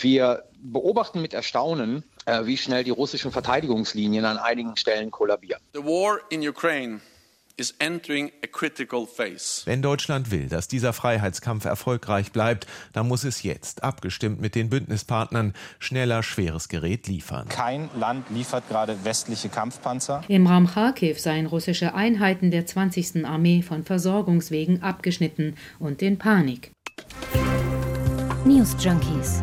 Wir beobachten mit Erstaunen, äh, wie schnell die russischen Verteidigungslinien an einigen Stellen kollabieren. The war in Ukraine wenn Deutschland will, dass dieser Freiheitskampf erfolgreich bleibt, dann muss es jetzt, abgestimmt mit den Bündnispartnern, schneller schweres Gerät liefern. Kein Land liefert gerade westliche Kampfpanzer. Im Raum Kharkiv seien russische Einheiten der 20. Armee von Versorgungswegen abgeschnitten und in Panik. News Junkies.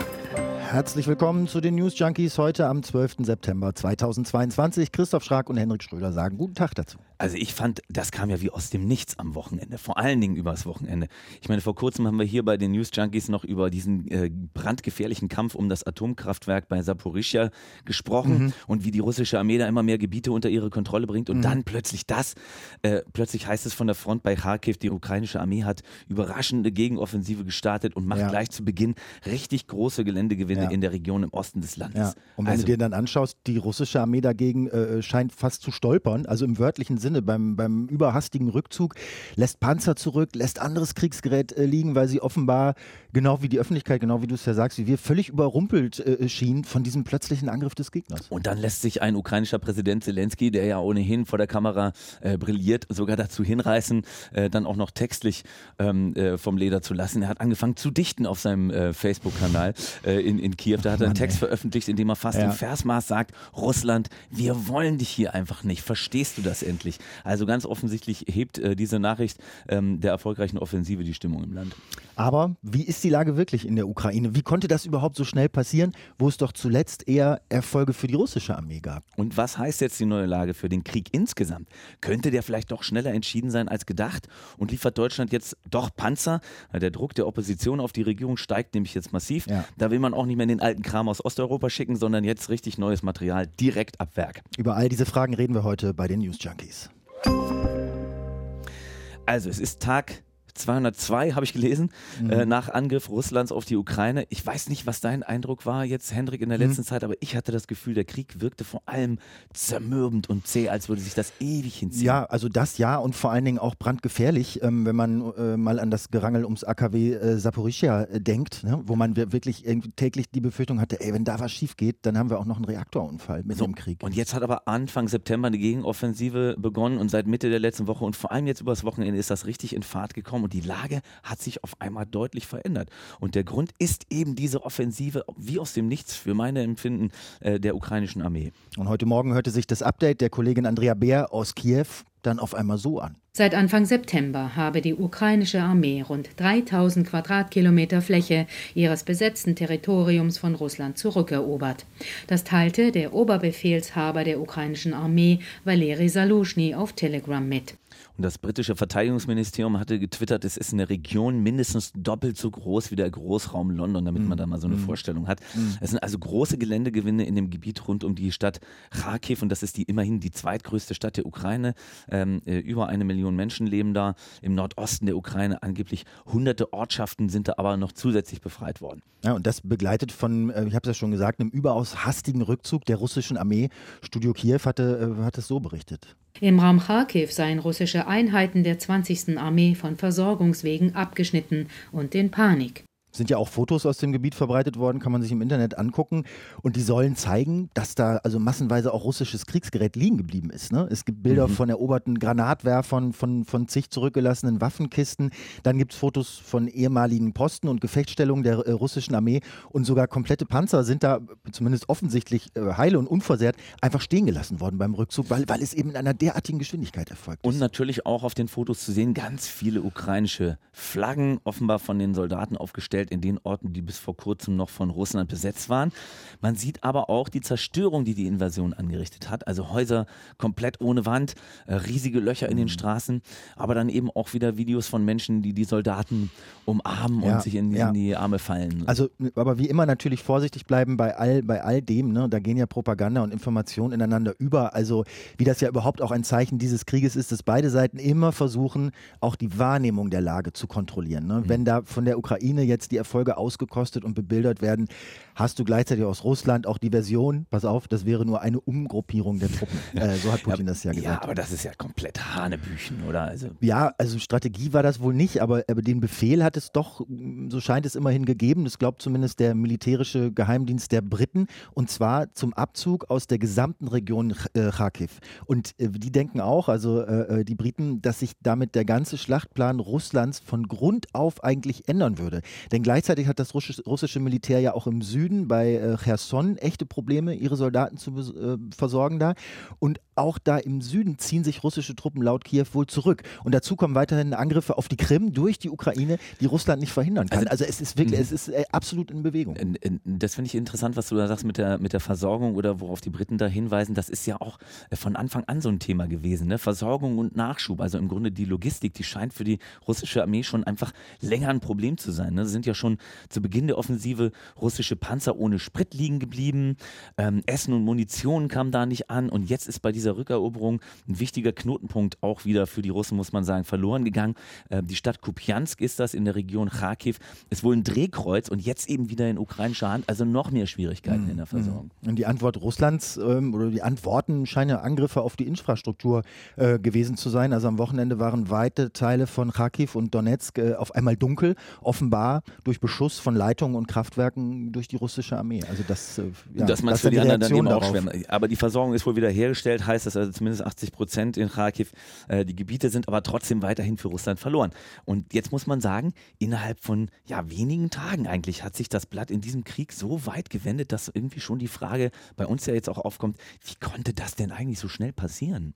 Herzlich willkommen zu den News Junkies heute am 12. September 2022. Christoph Schrag und Henrik Schröder sagen guten Tag dazu. Also ich fand, das kam ja wie aus dem Nichts am Wochenende, vor allen Dingen übers Wochenende. Ich meine, vor kurzem haben wir hier bei den News Junkies noch über diesen äh, brandgefährlichen Kampf um das Atomkraftwerk bei Saporischia gesprochen mhm. und wie die russische Armee da immer mehr Gebiete unter ihre Kontrolle bringt und mhm. dann plötzlich das, äh, plötzlich heißt es von der Front bei Kharkiv, die ukrainische Armee hat überraschende Gegenoffensive gestartet und macht ja. gleich zu Beginn richtig große Geländegewinne ja. in der Region im Osten des Landes. Ja. Und wenn also, du dir dann anschaust, die russische Armee dagegen äh, scheint fast zu stolpern, also im wörtlichen Sinne beim, beim überhastigen Rückzug, lässt Panzer zurück, lässt anderes Kriegsgerät äh, liegen, weil sie offenbar, genau wie die Öffentlichkeit, genau wie du es ja sagst, wie wir, völlig überrumpelt äh, schienen von diesem plötzlichen Angriff des Gegners. Und dann lässt sich ein ukrainischer Präsident Zelensky, der ja ohnehin vor der Kamera äh, brilliert, sogar dazu hinreißen, äh, dann auch noch textlich ähm, äh, vom Leder zu lassen. Er hat angefangen zu dichten auf seinem Facebook-Kanal in, in Kiew. Da hat er einen Text ey. veröffentlicht, in dem er fast ja. im Versmaß sagt, Russland, wir wollen dich hier einfach nicht. Verstehst du das endlich? Also ganz offensichtlich hebt äh, diese Nachricht ähm, der erfolgreichen Offensive die Stimmung im Land. Aber wie ist die Lage wirklich in der Ukraine? Wie konnte das überhaupt so schnell passieren, wo es doch zuletzt eher Erfolge für die russische Armee gab? Und was heißt jetzt die neue Lage für den Krieg insgesamt? Könnte der vielleicht doch schneller entschieden sein als gedacht? Und liefert Deutschland jetzt doch Panzer? Der Druck der Opposition auf die Regierung steigt nämlich jetzt massiv. Ja. Da will man auch nicht mehr den alten Kram aus Osteuropa schicken, sondern jetzt richtig neues Material direkt ab Werk. Über all diese Fragen reden wir heute bei den News Junkies. Also, es ist Tag 202 habe ich gelesen, mhm. äh, nach Angriff Russlands auf die Ukraine. Ich weiß nicht, was dein Eindruck war jetzt, Hendrik, in der mhm. letzten Zeit, aber ich hatte das Gefühl, der Krieg wirkte vor allem zermürbend und zäh, als würde sich das ewig hinziehen. Ja, also das ja und vor allen Dingen auch brandgefährlich, ähm, wenn man äh, mal an das Gerangel ums AKW äh, Saporischia äh, denkt, ne? wo man wirklich täglich die Befürchtung hatte, ey, wenn da was schief geht, dann haben wir auch noch einen Reaktorunfall mit so, dem Krieg. Und jetzt hat aber Anfang September eine Gegenoffensive begonnen und seit Mitte der letzten Woche und vor allem jetzt übers Wochenende ist das richtig in Fahrt gekommen und die Lage hat sich auf einmal deutlich verändert. Und der Grund ist eben diese Offensive, wie aus dem Nichts für meine Empfinden äh, der ukrainischen Armee. Und heute Morgen hörte sich das Update der Kollegin Andrea Beer aus Kiew dann auf einmal so an. Seit Anfang September habe die ukrainische Armee rund 3000 Quadratkilometer Fläche ihres besetzten Territoriums von Russland zurückerobert. Das teilte der Oberbefehlshaber der ukrainischen Armee Valeri Saluschny auf Telegram mit. Und das britische Verteidigungsministerium hatte getwittert, es ist eine Region mindestens doppelt so groß wie der Großraum London, damit man da mal so eine mhm. Vorstellung hat. Mhm. Es sind also große Geländegewinne in dem Gebiet rund um die Stadt Kharkiv und das ist die immerhin die zweitgrößte Stadt der Ukraine. Ähm, äh, über eine Million Menschen leben da. Im Nordosten der Ukraine angeblich hunderte Ortschaften sind da aber noch zusätzlich befreit worden. Ja, und das begleitet von, äh, ich habe es ja schon gesagt, einem überaus hastigen Rückzug der russischen Armee. Studio Kiew hatte, äh, hat es so berichtet. Im Raum Kharkiv seien russische Einheiten der 20. Armee von Versorgungswegen abgeschnitten und in Panik. Sind ja auch Fotos aus dem Gebiet verbreitet worden, kann man sich im Internet angucken. Und die sollen zeigen, dass da also massenweise auch russisches Kriegsgerät liegen geblieben ist. Ne? Es gibt Bilder mhm. von eroberten Granatwerfern, von, von zig zurückgelassenen Waffenkisten. Dann gibt es Fotos von ehemaligen Posten und Gefechtsstellungen der äh, russischen Armee. Und sogar komplette Panzer sind da, zumindest offensichtlich äh, heile und unversehrt, einfach stehen gelassen worden beim Rückzug, weil, weil es eben in einer derartigen Geschwindigkeit erfolgt ist. Und natürlich auch auf den Fotos zu sehen, ganz viele ukrainische Flaggen, offenbar von den Soldaten aufgestellt dargestellt in den Orten, die bis vor kurzem noch von Russland besetzt waren. Man sieht aber auch die Zerstörung, die die Invasion angerichtet hat. Also Häuser komplett ohne Wand, äh, riesige Löcher in den mhm. Straßen, aber dann eben auch wieder Videos von Menschen, die die Soldaten umarmen ja, und sich in, ja. in, die Arme fallen. Also, aber wie immer natürlich vorsichtig bleiben bei all, bei all dem. Ne? Da gehen ja Propaganda und Information ineinander über. Also, wie das ja überhaupt auch ein Zeichen dieses Krieges ist, dass beide Seiten immer versuchen, auch die Wahrnehmung der Lage zu kontrollieren. Ne? Mhm. Wenn da von der Ukraine jetzt die Erfolge ausgekostet und bebildert werden, hast du gleichzeitig aus Russland auch die Version, pass auf, das wäre nur eine Umgruppierung der Truppen. Äh, so hat Putin ja, das ja gesagt. Ja, aber das ist ja komplett Hanebüchen, oder? Also ja, also Strategie war das wohl nicht, aber, aber den Befehl hat es doch, so scheint es immerhin gegeben, das glaubt zumindest der militärische Geheimdienst der Briten, und zwar zum Abzug aus der gesamten Region äh, Kharkiv. Und äh, die denken auch, also äh, äh, die Briten, dass sich damit der ganze Schlachtplan Russlands von Grund auf eigentlich ändern würde. Denn gleichzeitig hat das russische Militär ja auch im Süden bei äh, Cherson echte Probleme, ihre Soldaten zu äh, versorgen da. Und auch da im Süden ziehen sich russische Truppen laut Kiew wohl zurück. Und dazu kommen weiterhin Angriffe auf die Krim durch die Ukraine, die Russland nicht verhindern kann. Also, also es ist wirklich, mhm. es ist äh, absolut in Bewegung. Das finde ich interessant, was du da sagst mit der, mit der Versorgung oder worauf die Briten da hinweisen. Das ist ja auch äh, von Anfang an so ein Thema gewesen. Ne? Versorgung und Nachschub, also im Grunde die Logistik, die scheint für die russische Armee schon einfach länger ein Problem zu sein. Ne? sind ja schon zu Beginn der Offensive russische Panzer ohne Sprit liegen geblieben. Ähm, Essen und Munition kam da nicht an. Und jetzt ist bei dieser Rückeroberung ein wichtiger Knotenpunkt auch wieder für die Russen, muss man sagen, verloren gegangen. Äh, die Stadt Kupiansk ist das in der Region Kharkiv. Ist wohl ein Drehkreuz und jetzt eben wieder in ukrainischer Hand. Also noch mehr Schwierigkeiten mhm. in der Versorgung. Und die Antwort Russlands ähm, oder die Antworten scheinen Angriffe auf die Infrastruktur äh, gewesen zu sein. Also am Wochenende waren weite Teile von Kharkiv und Donetsk äh, auf einmal dunkel, offenbar durch Beschuss von Leitungen und Kraftwerken durch die russische Armee. Also das, äh, ja, das, das für die, die anderen dann eben auch schwer. Aber die Versorgung ist wohl wieder hergestellt, heißt das also zumindest 80 Prozent in Kharkiv. Äh, die Gebiete sind aber trotzdem weiterhin für Russland verloren. Und jetzt muss man sagen, innerhalb von ja, wenigen Tagen eigentlich hat sich das Blatt in diesem Krieg so weit gewendet, dass irgendwie schon die Frage bei uns ja jetzt auch aufkommt, wie konnte das denn eigentlich so schnell passieren?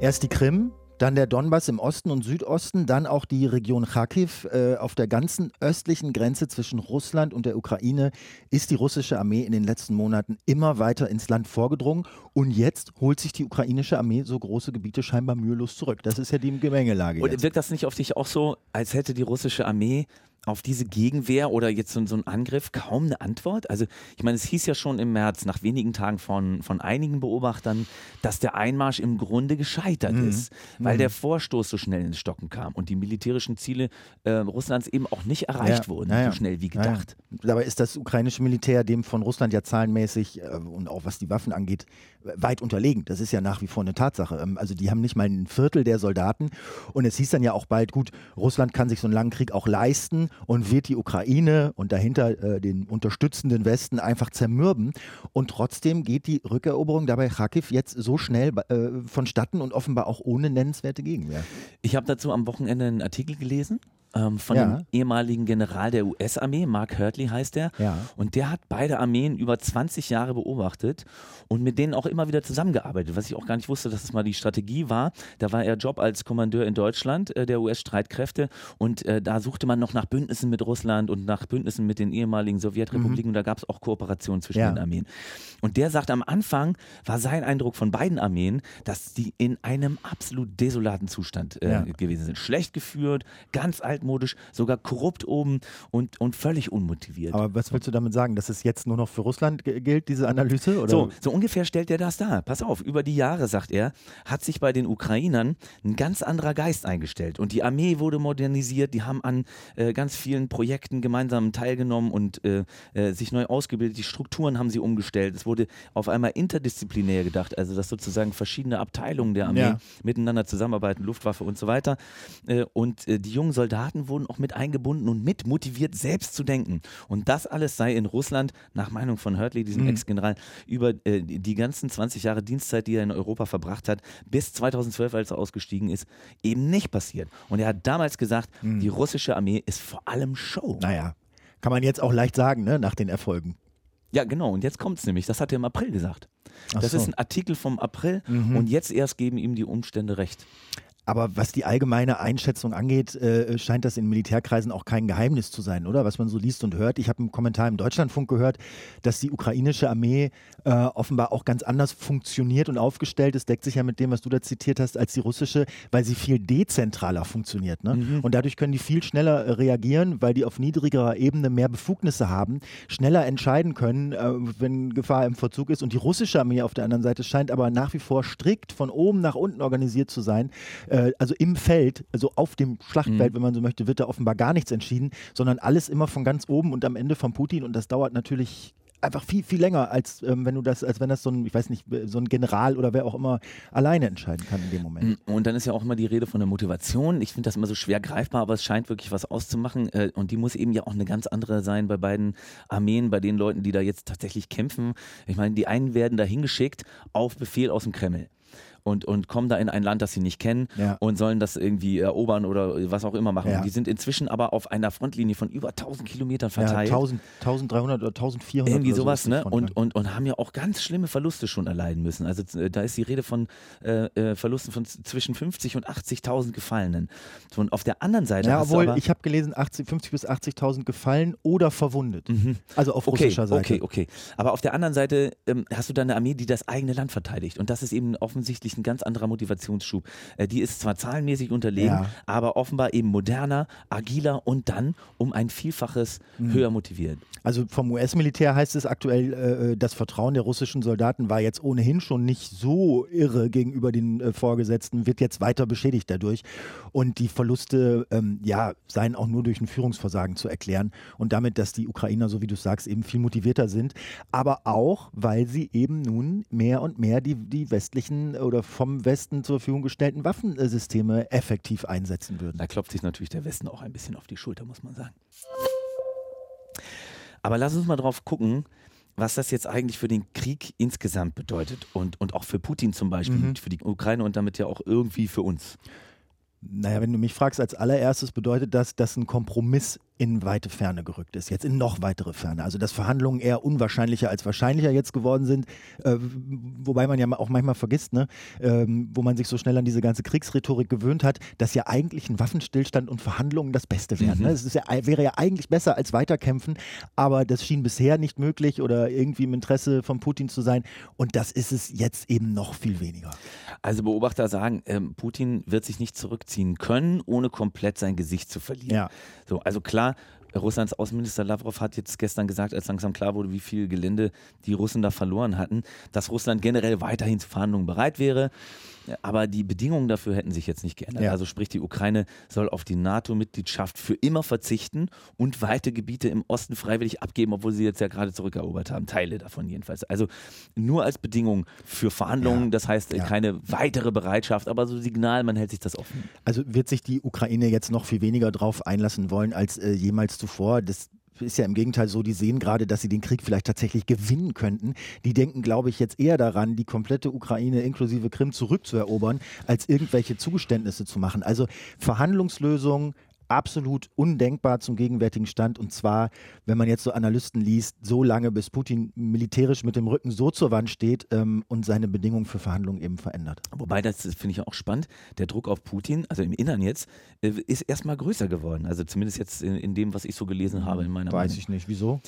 Erst die Krim, dann der Donbass im Osten und Südosten, dann auch die Region Kharkiv. Äh, auf der ganzen östlichen Grenze zwischen Russland und der Ukraine ist die russische Armee in den letzten Monaten immer weiter ins Land vorgedrungen. Und jetzt holt sich die ukrainische Armee so große Gebiete scheinbar mühelos zurück. Das ist ja die Gemengelage. Und jetzt. wirkt das nicht auf dich auch so, als hätte die russische Armee auf diese Gegenwehr oder jetzt so, so ein Angriff kaum eine Antwort? Also ich meine, es hieß ja schon im März, nach wenigen Tagen von, von einigen Beobachtern, dass der Einmarsch im Grunde gescheitert mhm. ist, weil mhm. der Vorstoß so schnell ins Stocken kam und die militärischen Ziele äh, Russlands eben auch nicht erreicht ja, wurden, ja, so schnell wie gedacht. Dabei ist das ukrainische Militär dem von Russland ja zahlenmäßig äh, und auch was die Waffen angeht, weit unterlegen. Das ist ja nach wie vor eine Tatsache. Ähm, also die haben nicht mal ein Viertel der Soldaten und es hieß dann ja auch bald, gut, Russland kann sich so einen langen Krieg auch leisten und wird die Ukraine und dahinter äh, den unterstützenden Westen einfach zermürben. Und trotzdem geht die Rückeroberung dabei Kharkiv jetzt so schnell äh, vonstatten und offenbar auch ohne nennenswerte Gegenwehr. Ich habe dazu am Wochenende einen Artikel gelesen ähm, von ja. dem ehemaligen General der US-Armee, Mark Hurtley heißt er. Ja. Und der hat beide Armeen über 20 Jahre beobachtet und mit denen auch immer wieder zusammengearbeitet, was ich auch gar nicht wusste, dass das mal die Strategie war. Da war er Job als Kommandeur in Deutschland äh, der US-Streitkräfte und äh, da suchte man noch nach Bündnissen mit Russland und nach Bündnissen mit den ehemaligen Sowjetrepubliken mhm. und da gab es auch Kooperationen zwischen ja. den Armeen. Und der sagt, am Anfang war sein Eindruck von beiden Armeen, dass die in einem absolut desolaten Zustand äh, gewesen sind. Schlecht geführt, ganz alt altmodisch, sogar korrupt oben und, und völlig unmotiviert. Aber was willst du damit sagen, dass es jetzt nur noch für Russland gilt, diese Analyse? Oder? So, so ungefähr stellt er das dar. Pass auf, über die Jahre, sagt er, hat sich bei den Ukrainern ein ganz anderer Geist eingestellt. Und die Armee wurde modernisiert, die haben an äh, ganz vielen Projekten gemeinsam teilgenommen und äh, äh, sich neu ausgebildet. Die Strukturen haben sie umgestellt. Es wurde auf einmal interdisziplinär gedacht, also dass sozusagen verschiedene Abteilungen der Armee ja. miteinander zusammenarbeiten, Luftwaffe und so weiter. Äh, und äh, die jungen Soldaten Soldaten wurden auch mit eingebunden und mit motiviert, selbst zu denken. Und das alles sei in Russland, nach Meinung von Hurtley, diesem mhm. Ex-General, über äh, die ganzen 20 Jahre Dienstzeit, die er in Europa verbracht hat, bis 2012, als er ausgestiegen ist, eben nicht passiert. Und er hat damals gesagt, mhm. die russische Armee ist vor allem Show. Naja, kann man jetzt auch leicht sagen, ne, nach den Erfolgen. Ja, genau. Und jetzt kommt es nämlich. Das hat er im April gesagt. das so. ist ein Artikel vom April mhm. und jetzt erst geben ihm die Umstände recht. Aber was die allgemeine Einschätzung angeht, äh, scheint das in Militärkreisen auch kein Geheimnis zu sein, oder? Was man so liest und hört. Ich habe einen Kommentar im Deutschlandfunk gehört, dass die ukrainische Armee äh, offenbar auch ganz anders funktioniert und aufgestellt ist. Deckt sich ja mit dem, was du da zitiert hast, als die russische, weil sie viel dezentraler funktioniert. Ne? Mhm. Und dadurch können die viel schneller äh, reagieren, weil die auf niedrigerer Ebene mehr Befugnisse haben, schneller entscheiden können, äh, wenn Gefahr im Verzug ist. Und die russische Armee auf der anderen Seite scheint aber nach wie vor strikt von oben nach unten organisiert zu sein Äh, also im Feld, also auf dem Schlachtfeld, Mhm. wenn man so möchte, wird da offenbar gar nichts entschieden, sondern alles immer von ganz oben und am Ende von Putin und das dauert natürlich einfach viel, viel länger, als ähm, wenn du das, als wenn das so ein, ich weiß nicht, so ein General oder wer auch immer alleine entscheiden kann in dem Moment. Und dann ist ja auch immer die Rede von der Motivation. Ich finde das immer so schwer greifbar, aber es scheint wirklich was auszumachen. Äh, Und die muss eben ja auch eine ganz andere sein bei beiden Armeen, bei den Leuten, die da jetzt tatsächlich kämpfen. Ich meine, die einen werden da hingeschickt auf Befehl aus dem Kreml. Und, und kommen da in ein Land, das sie nicht kennen Ja. und sollen das irgendwie erobern oder was auch immer machen. Ja. Die sind inzwischen aber auf einer Frontlinie von über 1000 Kilometern Ja, verteilt. 1000, 1300 oder 1400 Irgendwie oder so sowas, ne? Und, und, und haben ja auch ganz schlimme Verluste schon erleiden müssen. Also da ist die Rede von äh, äh, Verlusten von zwischen 50 und 80.000 Gefallenen. Und auf der anderen Seite ja, obwohl ich habe gelesen, 80, 50 bis 80.000 gefallen oder verwundet. Also auf Mhm. Okay, russischer Seite. okay, okay. Aber auf der anderen Seite ähm, hast du dann eine Armee, die das eigene Land verteidigt. Und das ist eben offensichtlich ein ganz anderer Motivationsschub. Äh, die ist zwar zahlenmäßig unterlegen, Ja. aber offenbar eben moderner, agiler und dann um ein Vielfaches Mhm. höher motiviert. Also vom US-Militär heißt es aktuell, äh, das Vertrauen der russischen Soldaten war jetzt ohnehin schon nicht so irre gegenüber den äh, Vorgesetzten, wird jetzt weiter beschädigt dadurch. Und die Verluste, ähm, ja, seien auch nur durch ein Führungsversagen zu erklären. Und damit, dass die Ukrainer, so wie du sagst, eben viel motivierter sind. Aber auch, weil sie eben nun mehr und mehr die, die westlichen oder vom Westen zur Verfügung gestellten Waffensysteme effektiv einsetzen würden. Da klopft sich natürlich der Westen auch ein bisschen auf die Schulter, muss man sagen. Aber lass uns mal drauf gucken, was das jetzt eigentlich für den Krieg insgesamt bedeutet und, und auch für Putin zum Beispiel, Mhm. für die Ukraine und damit ja auch irgendwie für uns. Naja, wenn du mich fragst, als allererstes bedeutet das, dass ein Kompromiss in weite Ferne gerückt ist, jetzt in noch weitere Ferne. Also dass Verhandlungen eher unwahrscheinlicher als wahrscheinlicher jetzt geworden sind, äh, wobei man ja auch manchmal vergisst, ne, ähm, wo man sich so schnell an diese ganze Kriegsrhetorik gewöhnt hat, dass ja eigentlich ein Waffenstillstand und Verhandlungen das Beste wären. Mhm. Ne? Es ist ja, wäre ja eigentlich besser als weiterkämpfen, aber das schien bisher nicht möglich oder irgendwie im Interesse von Putin zu sein und das ist es jetzt eben noch viel weniger. Also Beobachter sagen, ähm, Putin wird sich nicht zurückziehen können, ohne komplett sein Gesicht zu verlieren. Ja. So, also klar, Russlands Außenminister Lavrov hat jetzt gestern gesagt, als langsam klar wurde, wie viel Gelände die Russen da verloren hatten, dass Russland generell weiterhin zu Verhandlungen bereit wäre. Aber die Bedingungen dafür hätten sich jetzt nicht geändert. Ja. Also sprich, die Ukraine soll auf die NATO-Mitgliedschaft für immer verzichten und weite Gebiete im Osten freiwillig abgeben, obwohl sie jetzt ja gerade zurückerobert haben. Teile davon jedenfalls. Also nur als Bedingung für Verhandlungen. Ja. Das heißt, Ja. keine weitere Bereitschaft, aber so Signal, man hält sich das offen. Also wird sich die Ukraine jetzt noch viel weniger drauf einlassen wollen als äh, jemals zuvor. Das ist ja im Gegenteil so, die sehen gerade, dass sie den Krieg vielleicht tatsächlich gewinnen könnten. Die denken, glaube ich, jetzt eher daran, die komplette Ukraine inklusive Krim zurückzuerobern, als irgendwelche Zugeständnisse zu machen. Also Verhandlungslösungen absolut undenkbar zum gegenwärtigen Stand. Und zwar, wenn man jetzt so Analysten liest, so lange, bis Putin militärisch mit dem Rücken so zur Wand steht ähm, und seine Bedingungen für Verhandlungen eben verändert. Wobei, das finde ich auch spannend, der Druck auf Putin, also im Innern jetzt, äh, ist erstmal größer geworden. Also zumindest jetzt in, in dem, was ich so gelesen habe in meiner Weiß Meinung. ich nicht. Wieso?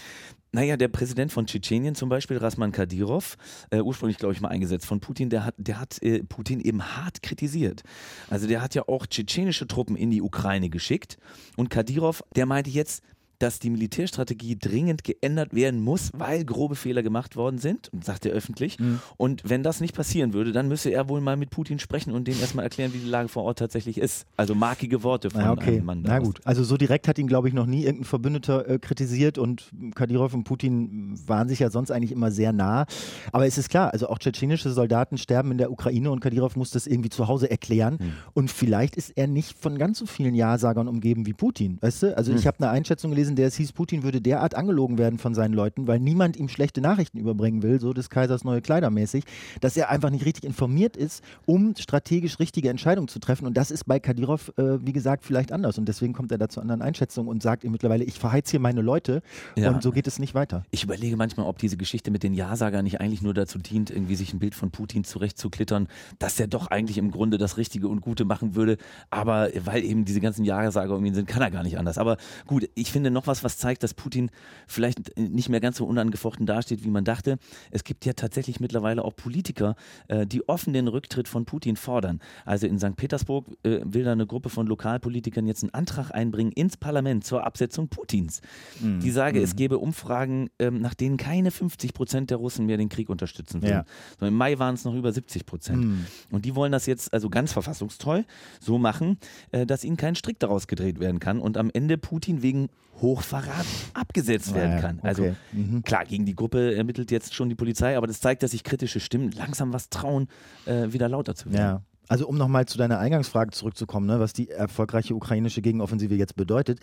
Naja, der Präsident von Tschetschenien zum Beispiel, Rasman Kadyrov, äh, ursprünglich glaube ich mal eingesetzt von Putin, der hat, der hat äh, Putin eben hart kritisiert. Also der hat ja auch tschetschenische Truppen in die Ukraine geschickt und Kadyrov, der meinte jetzt, dass die Militärstrategie dringend geändert werden muss, weil grobe Fehler gemacht worden sind, sagt er öffentlich. Mhm. Und wenn das nicht passieren würde, dann müsse er wohl mal mit Putin sprechen und dem erstmal erklären, wie die Lage vor Ort tatsächlich ist. Also markige Worte von Ja, okay. einem Mann. Na gut. Also so direkt hat ihn, glaube ich, noch nie irgendein Verbündeter äh, kritisiert und Kadyrov und Putin waren sich ja sonst eigentlich immer sehr nah. Aber es ist klar, also auch tschetschenische Soldaten sterben in der Ukraine und Kadyrov muss das irgendwie zu Hause erklären. Hm. Und vielleicht ist er nicht von ganz so vielen Ja-Sagern umgeben wie Putin. Weißt du? Also Hm. ich habe eine Einschätzung gelesen, der es hieß, Putin würde derart angelogen werden von seinen Leuten, weil niemand ihm schlechte Nachrichten überbringen will, so des Kaisers neue Kleider mäßig, dass er einfach nicht richtig informiert ist, um strategisch richtige Entscheidungen zu treffen. Und das ist bei Kadyrov, äh, wie gesagt, vielleicht anders. Und deswegen kommt er da zu anderen Einschätzungen und sagt ihm mittlerweile, ich verheiz hier meine Leute Ja. und so geht es nicht weiter. Ich überlege manchmal, ob diese Geschichte mit den Ja-Sagern nicht eigentlich nur dazu dient, irgendwie sich ein Bild von Putin zurechtzuklittern, dass der doch eigentlich im Grunde das Richtige und Gute machen würde. Aber weil eben diese ganzen Ja-Sager um ihn sind, kann er gar nicht anders. Aber gut, ich finde noch noch was, was zeigt, dass Putin vielleicht nicht mehr ganz so unangefochten dasteht, wie man dachte. Es gibt ja tatsächlich mittlerweile auch Politiker, äh, die offen den Rücktritt von Putin fordern. Also in St. Petersburg äh, will da eine Gruppe von Lokalpolitikern jetzt einen Antrag einbringen ins Parlament zur Absetzung Putins. Mhm. Die sage, mhm. es gebe Umfragen, ähm, nach denen keine 50 Prozent der Russen mehr den Krieg unterstützen würden. Ja. So, Im Mai waren es noch über 70 Prozent. Mhm. Und die wollen das jetzt also ganz verfassungstreu so machen, äh, dass ihnen kein Strick daraus gedreht werden kann und am Ende Putin wegen Hochverrat abgesetzt werden kann. Also okay. mhm. klar, gegen die Gruppe ermittelt jetzt schon die Polizei, aber das zeigt, dass sich kritische Stimmen langsam was trauen, äh, wieder lauter zu werden. Ja. Also um nochmal zu deiner Eingangsfrage zurückzukommen, ne, was die erfolgreiche ukrainische Gegenoffensive jetzt bedeutet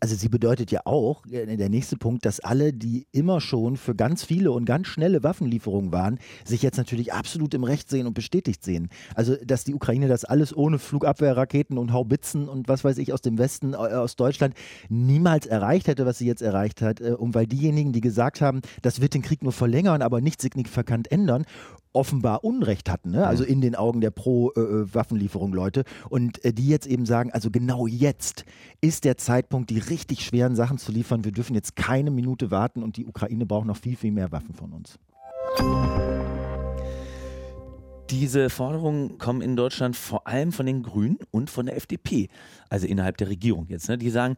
also sie bedeutet ja auch, äh, der nächste Punkt, dass alle, die immer schon für ganz viele und ganz schnelle Waffenlieferungen waren, sich jetzt natürlich absolut im Recht sehen und bestätigt sehen. Also, dass die Ukraine das alles ohne Flugabwehrraketen und Haubitzen und was weiß ich aus dem Westen, äh, aus Deutschland niemals erreicht hätte, was sie jetzt erreicht hat. Äh, und weil diejenigen, die gesagt haben, das wird den Krieg nur verlängern, aber nicht signifikant ändern, offenbar Unrecht hatten, ne? also in den Augen der Pro-Waffenlieferung-Leute. und äh, die jetzt eben sagen, also genau jetzt ist der Zeitpunkt, die richtig schweren Sachen zu liefern. Wir dürfen jetzt keine Minute warten und die Ukraine braucht noch viel, viel mehr Waffen von uns. Diese Forderungen kommen in Deutschland vor allem von den Grünen und von der FDP, also innerhalb der Regierung jetzt. Ne? Die sagen,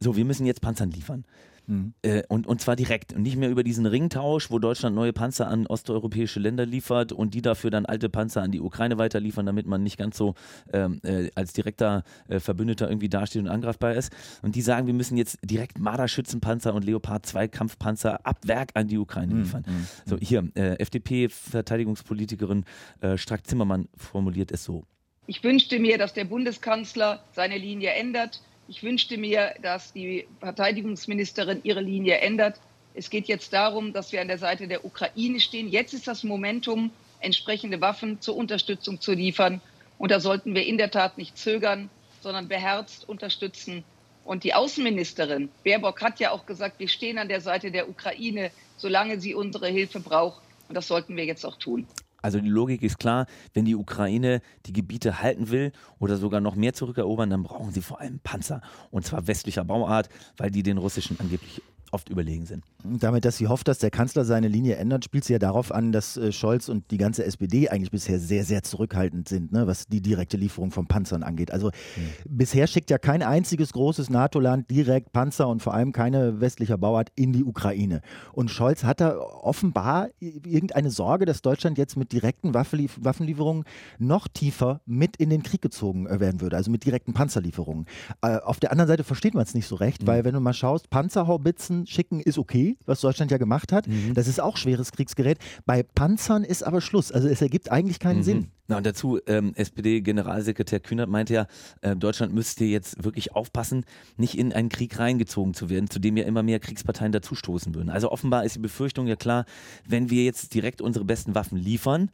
so, wir müssen jetzt Panzern liefern. Mhm. Äh, und, und zwar direkt und nicht mehr über diesen Ringtausch, wo Deutschland neue Panzer an osteuropäische Länder liefert und die dafür dann alte Panzer an die Ukraine weiterliefern, damit man nicht ganz so ähm, äh, als direkter äh, Verbündeter irgendwie dasteht und angreifbar ist. Und die sagen, wir müssen jetzt direkt Marder-Schützenpanzer und Leopard 2 Kampfpanzer ab Werk an die Ukraine mhm. liefern. Mhm. So, hier, äh, FDP-Verteidigungspolitikerin äh, Strack-Zimmermann formuliert es so. Ich wünschte mir, dass der Bundeskanzler seine Linie ändert ich wünschte mir, dass die Verteidigungsministerin ihre Linie ändert. Es geht jetzt darum, dass wir an der Seite der Ukraine stehen. Jetzt ist das Momentum, entsprechende Waffen zur Unterstützung zu liefern. Und da sollten wir in der Tat nicht zögern, sondern beherzt unterstützen. Und die Außenministerin Baerbock hat ja auch gesagt, wir stehen an der Seite der Ukraine, solange sie unsere Hilfe braucht. Und das sollten wir jetzt auch tun. Also die Logik ist klar, wenn die Ukraine die Gebiete halten will oder sogar noch mehr zurückerobern, dann brauchen sie vor allem Panzer. Und zwar westlicher Bauart, weil die den russischen angeblich oft überlegen sind. Damit, dass sie hofft, dass der Kanzler seine Linie ändert, spielt sie ja darauf an, dass äh, Scholz und die ganze SPD eigentlich bisher sehr, sehr zurückhaltend sind, ne, was die direkte Lieferung von Panzern angeht. Also mhm. bisher schickt ja kein einziges großes NATO-Land direkt Panzer und vor allem keine westlicher Bauart in die Ukraine. Und Scholz hat da offenbar irgendeine Sorge, dass Deutschland jetzt mit direkten Waffenlief Waffenlieferungen noch tiefer mit in den Krieg gezogen äh, werden würde, also mit direkten Panzerlieferungen. Äh, auf der anderen Seite versteht man es nicht so recht, mhm. weil wenn du mal schaust, Panzerhaubitzen schicken ist okay, was Deutschland ja gemacht hat. Mhm. Das ist auch schweres Kriegsgerät. Bei Panzern ist aber Schluss. Also es ergibt eigentlich keinen mhm. Sinn. Na und dazu, ähm, SPD-Generalsekretär Kühnert meinte ja, äh, Deutschland müsste jetzt wirklich aufpassen, nicht in einen Krieg reingezogen zu werden, zu dem ja immer mehr Kriegsparteien dazustoßen würden. Also offenbar ist die Befürchtung ja klar, wenn wir jetzt direkt unsere besten Waffen liefern,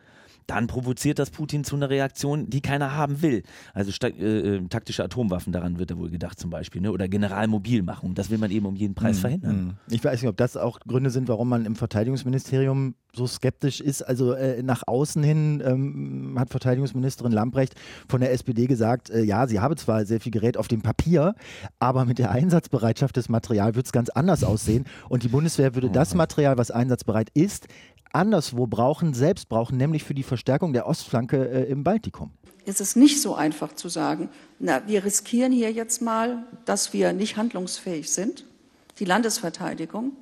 dann provoziert das Putin zu einer Reaktion, die keiner haben will. Also äh, äh, taktische Atomwaffen, daran wird er wohl gedacht zum Beispiel, ne? oder Generalmobilmachung. Das will man eben um jeden Preis mhm. verhindern. Mhm. Ich weiß nicht, ob das auch Gründe sind, warum man im Verteidigungsministerium so skeptisch ist. Also äh, nach außen hin ähm, hat Verteidigungsministerin Lamprecht von der SPD gesagt, äh, ja, sie habe zwar sehr viel Gerät auf dem Papier, aber mit der Einsatzbereitschaft des Materials wird es ganz anders aussehen. Und die Bundeswehr würde das Material, was einsatzbereit ist, anderswo brauchen, selbst brauchen, nämlich für die Verstärkung der Ostflanke äh, im Baltikum. Es ist nicht so einfach zu sagen, na, wir riskieren hier jetzt mal, dass wir nicht handlungsfähig sind, die Landesverteidigung,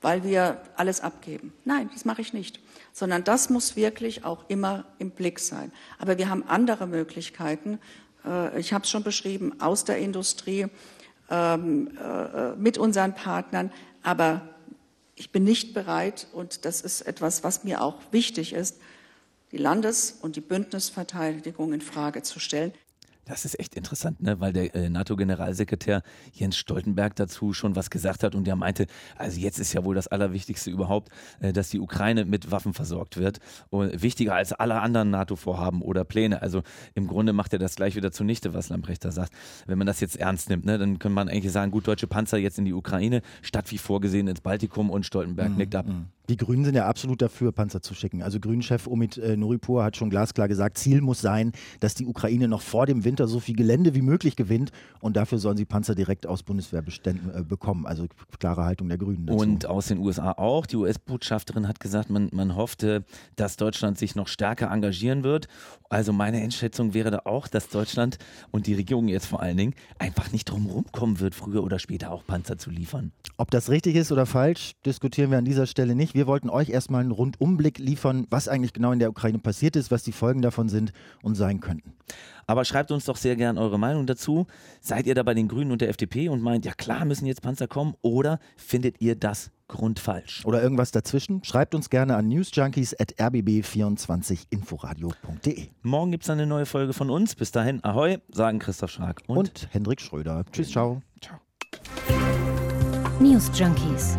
weil wir alles abgeben. Nein, das mache ich nicht, sondern das muss wirklich auch immer im Blick sein. Aber wir haben andere Möglichkeiten. Äh, ich habe es schon beschrieben, aus der Industrie, ähm, äh, mit unseren Partnern, aber ich bin nicht bereit, und das ist etwas, was mir auch wichtig ist, die Landes- und die Bündnisverteidigung in Frage zu stellen. Das ist echt interessant, ne? weil der äh, NATO-Generalsekretär Jens Stoltenberg dazu schon was gesagt hat und der meinte, also jetzt ist ja wohl das Allerwichtigste überhaupt, äh, dass die Ukraine mit Waffen versorgt wird. Und wichtiger als alle anderen NATO-Vorhaben oder Pläne. Also im Grunde macht er das gleich wieder zunichte, was Lamprechter sagt. Wenn man das jetzt ernst nimmt, ne, dann könnte man eigentlich sagen, gut, deutsche Panzer jetzt in die Ukraine, statt wie vorgesehen ins Baltikum und Stoltenberg mhm. nickt ab. Mhm. Die Grünen sind ja absolut dafür, Panzer zu schicken. Also Grünchef Omid äh, Nuripur hat schon glasklar gesagt, Ziel muss sein, dass die Ukraine noch vor dem Winter so viel Gelände wie möglich gewinnt und dafür sollen sie Panzer direkt aus Bundeswehrbeständen äh, bekommen. Also klare Haltung der Grünen. Dazu. Und aus den USA auch. Die US-Botschafterin hat gesagt, man, man hoffte, dass Deutschland sich noch stärker engagieren wird. Also meine Einschätzung wäre da auch, dass Deutschland und die Regierung jetzt vor allen Dingen einfach nicht drum rumkommen wird, früher oder später auch Panzer zu liefern. Ob das richtig ist oder falsch, diskutieren wir an dieser Stelle nicht. Wir wollten euch erstmal einen Rundumblick liefern, was eigentlich genau in der Ukraine passiert ist, was die Folgen davon sind und sein könnten. Aber schreibt uns doch sehr gern eure Meinung dazu. Seid ihr da bei den Grünen und der FDP und meint, ja klar müssen jetzt Panzer kommen oder findet ihr das grundfalsch? Oder irgendwas dazwischen? Schreibt uns gerne an newsjunkies.rbb24inforadio.de. Morgen gibt es eine neue Folge von uns. Bis dahin, ahoi, sagen Christoph Schrag und, und Hendrik Schröder. Tschüss, ciao. Ciao. News Junkies.